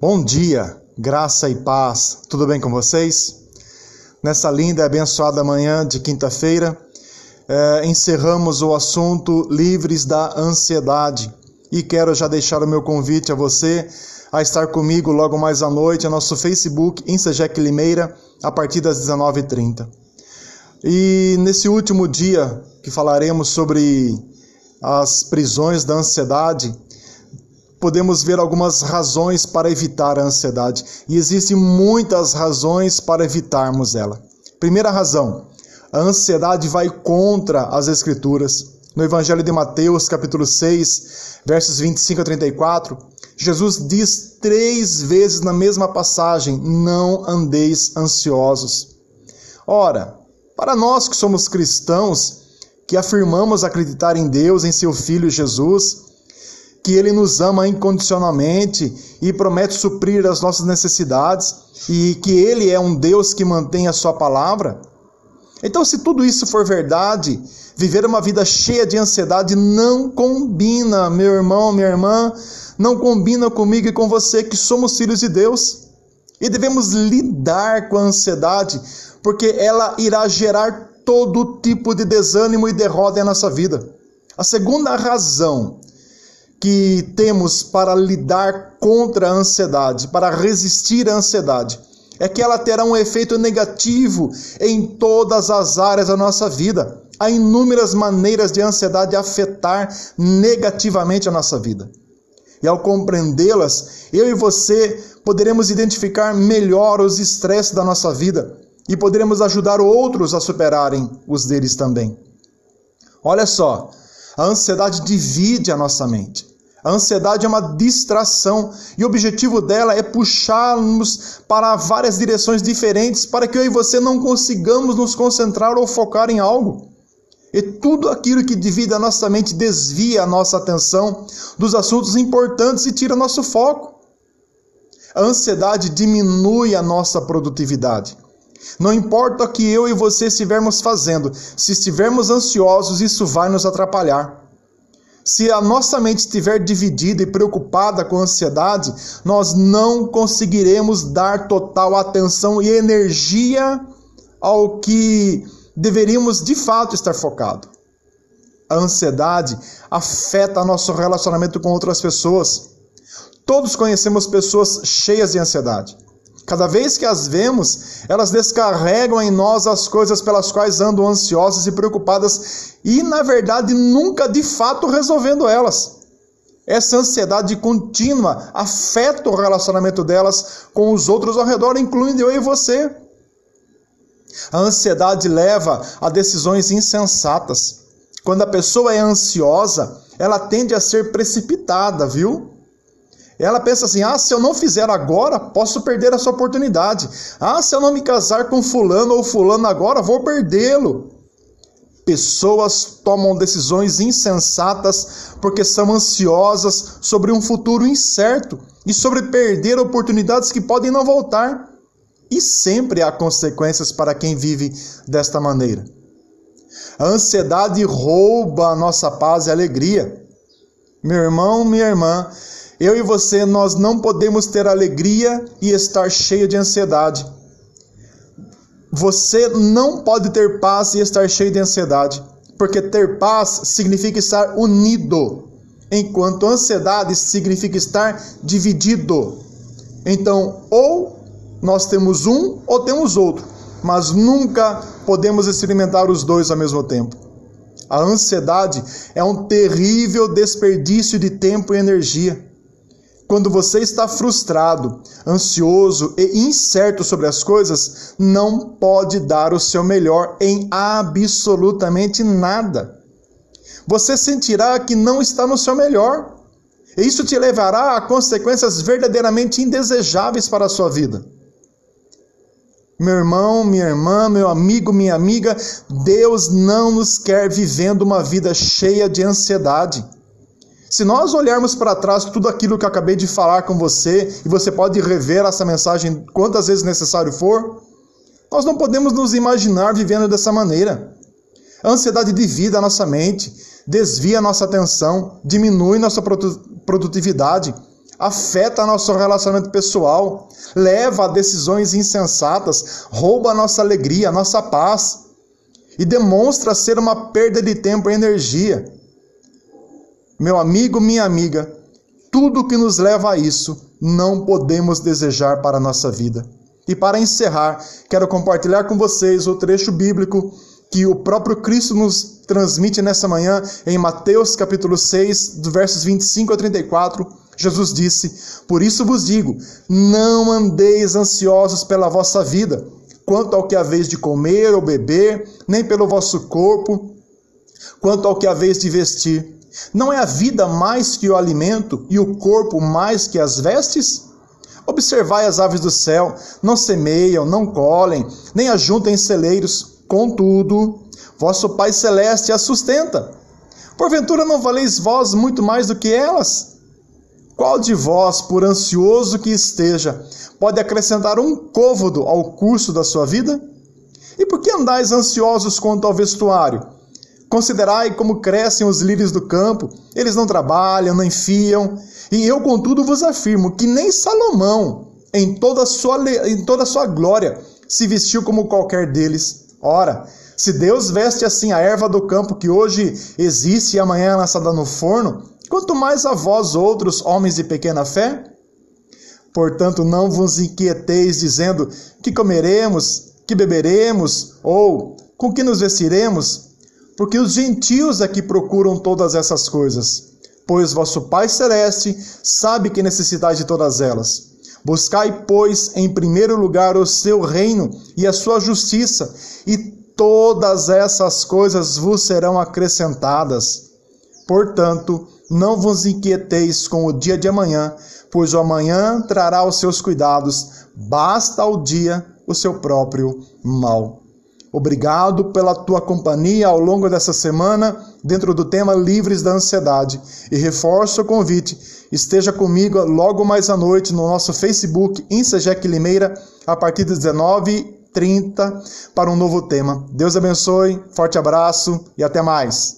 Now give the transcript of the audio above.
Bom dia, graça e paz, tudo bem com vocês? Nessa linda e abençoada manhã de quinta-feira, eh, encerramos o assunto Livres da Ansiedade e quero já deixar o meu convite a você a estar comigo logo mais à noite no nosso Facebook, Insejec Limeira, a partir das 19h30. E nesse último dia que falaremos sobre as prisões da ansiedade, podemos ver algumas razões para evitar a ansiedade. E existem muitas razões para evitarmos ela. Primeira razão: a ansiedade vai contra as Escrituras. No Evangelho de Mateus, capítulo 6, versos 25 a 34, Jesus diz três vezes na mesma passagem: Não andeis ansiosos. Ora, para nós que somos cristãos, que afirmamos acreditar em Deus, em seu Filho Jesus, que Ele nos ama incondicionalmente e promete suprir as nossas necessidades e que Ele é um Deus que mantém a Sua palavra. Então, se tudo isso for verdade, viver uma vida cheia de ansiedade não combina, meu irmão, minha irmã, não combina comigo e com você que somos filhos de Deus. E devemos lidar com a ansiedade, porque ela irá gerar todo tipo de desânimo e derrota em nossa vida. A segunda razão que temos para lidar contra a ansiedade, para resistir à ansiedade, é que ela terá um efeito negativo em todas as áreas da nossa vida. Há inúmeras maneiras de a ansiedade afetar negativamente a nossa vida. E ao compreendê-las, eu e você poderemos identificar melhor os estresses da nossa vida e poderemos ajudar outros a superarem os deles também. Olha só, a ansiedade divide a nossa mente. A ansiedade é uma distração e o objetivo dela é puxar-nos para várias direções diferentes para que eu e você não consigamos nos concentrar ou focar em algo. E tudo aquilo que divide a nossa mente desvia a nossa atenção dos assuntos importantes e tira nosso foco. A ansiedade diminui a nossa produtividade. Não importa o que eu e você estivermos fazendo, se estivermos ansiosos, isso vai nos atrapalhar. Se a nossa mente estiver dividida e preocupada com ansiedade, nós não conseguiremos dar total atenção e energia ao que deveríamos de fato estar focado. A ansiedade afeta nosso relacionamento com outras pessoas. Todos conhecemos pessoas cheias de ansiedade. Cada vez que as vemos, elas descarregam em nós as coisas pelas quais andam ansiosas e preocupadas e, na verdade, nunca de fato resolvendo elas. Essa ansiedade contínua afeta o relacionamento delas com os outros ao redor, incluindo eu e você. A ansiedade leva a decisões insensatas. Quando a pessoa é ansiosa, ela tende a ser precipitada, viu? Ela pensa assim: ah, se eu não fizer agora, posso perder essa oportunidade. Ah, se eu não me casar com fulano ou fulano agora, vou perdê-lo. Pessoas tomam decisões insensatas porque são ansiosas sobre um futuro incerto e sobre perder oportunidades que podem não voltar. E sempre há consequências para quem vive desta maneira. A ansiedade rouba a nossa paz e alegria. Meu irmão, minha irmã, eu e você, nós não podemos ter alegria e estar cheio de ansiedade. Você não pode ter paz e estar cheio de ansiedade, porque ter paz significa estar unido, enquanto ansiedade significa estar dividido. Então, ou nós temos um ou temos outro, mas nunca podemos experimentar os dois ao mesmo tempo. A ansiedade é um terrível desperdício de tempo e energia. Quando você está frustrado, ansioso e incerto sobre as coisas, não pode dar o seu melhor em absolutamente nada. Você sentirá que não está no seu melhor. E isso te levará a consequências verdadeiramente indesejáveis para a sua vida. Meu irmão, minha irmã, meu amigo, minha amiga, Deus não nos quer vivendo uma vida cheia de ansiedade. Se nós olharmos para trás tudo aquilo que eu acabei de falar com você, e você pode rever essa mensagem quantas vezes necessário for, nós não podemos nos imaginar vivendo dessa maneira. A ansiedade divide a nossa mente, desvia a nossa atenção, diminui nossa produtividade, afeta nosso relacionamento pessoal, leva a decisões insensatas, rouba a nossa alegria, a nossa paz e demonstra ser uma perda de tempo e energia. Meu amigo, minha amiga, tudo que nos leva a isso não podemos desejar para a nossa vida. E para encerrar, quero compartilhar com vocês o trecho bíblico que o próprio Cristo nos transmite nessa manhã em Mateus capítulo 6, do versos 25 a 34. Jesus disse: Por isso vos digo, não andeis ansiosos pela vossa vida, quanto ao que haveis de comer ou beber, nem pelo vosso corpo, quanto ao que haveis de vestir. Não é a vida mais que o alimento e o corpo mais que as vestes? Observai as aves do céu, não semeiam, não colhem, nem ajuntem celeiros, contudo, vosso Pai Celeste as sustenta. Porventura não valeis vós muito mais do que elas? Qual de vós, por ansioso que esteja, pode acrescentar um côvodo ao curso da sua vida? E por que andais ansiosos quanto ao vestuário? Considerai como crescem os lírios do campo, eles não trabalham, não enfiam. E eu, contudo, vos afirmo que nem Salomão, em toda a sua, em toda a sua glória, se vestiu como qualquer deles. Ora, se Deus veste assim a erva do campo que hoje existe e amanhã é lançada no forno, quanto mais a vós outros, homens de pequena fé? Portanto, não vos inquieteis dizendo que comeremos, que beberemos ou com que nos vestiremos, porque os gentios é que procuram todas essas coisas. Pois vosso Pai Celeste sabe que necessitais de todas elas. Buscai, pois, em primeiro lugar o seu reino e a sua justiça, e todas essas coisas vos serão acrescentadas. Portanto, não vos inquieteis com o dia de amanhã, pois o amanhã trará os seus cuidados, basta ao dia o seu próprio mal. Obrigado pela tua companhia ao longo dessa semana, dentro do tema Livres da Ansiedade. E reforço o convite: esteja comigo logo mais à noite no nosso Facebook, Insegec Limeira, a partir das 19h30, para um novo tema. Deus abençoe, forte abraço e até mais.